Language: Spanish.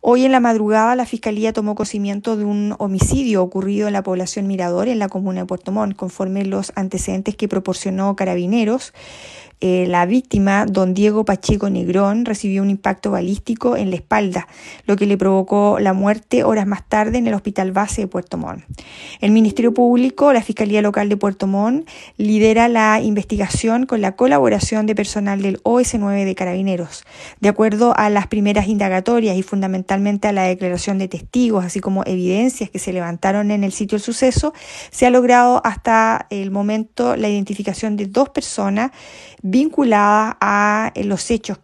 Hoy en la madrugada la Fiscalía tomó conocimiento de un homicidio ocurrido en la población Mirador, en la comuna de Puerto Montt, conforme los antecedentes que proporcionó Carabineros. Eh, la víctima, don Diego Pacheco Negrón, recibió un impacto balístico en la espalda, lo que le provocó la muerte horas más tarde en el Hospital Base de Puerto Montt. El Ministerio Público, la Fiscalía Local de Puerto Montt, lidera la investigación con la colaboración de personal del OS9 de Carabineros. De acuerdo a las primeras indagatorias y fundamentalmente a la declaración de testigos, así como evidencias que se levantaron en el sitio del suceso, se ha logrado hasta el momento la identificación de dos personas vinculadas a eh, los hechos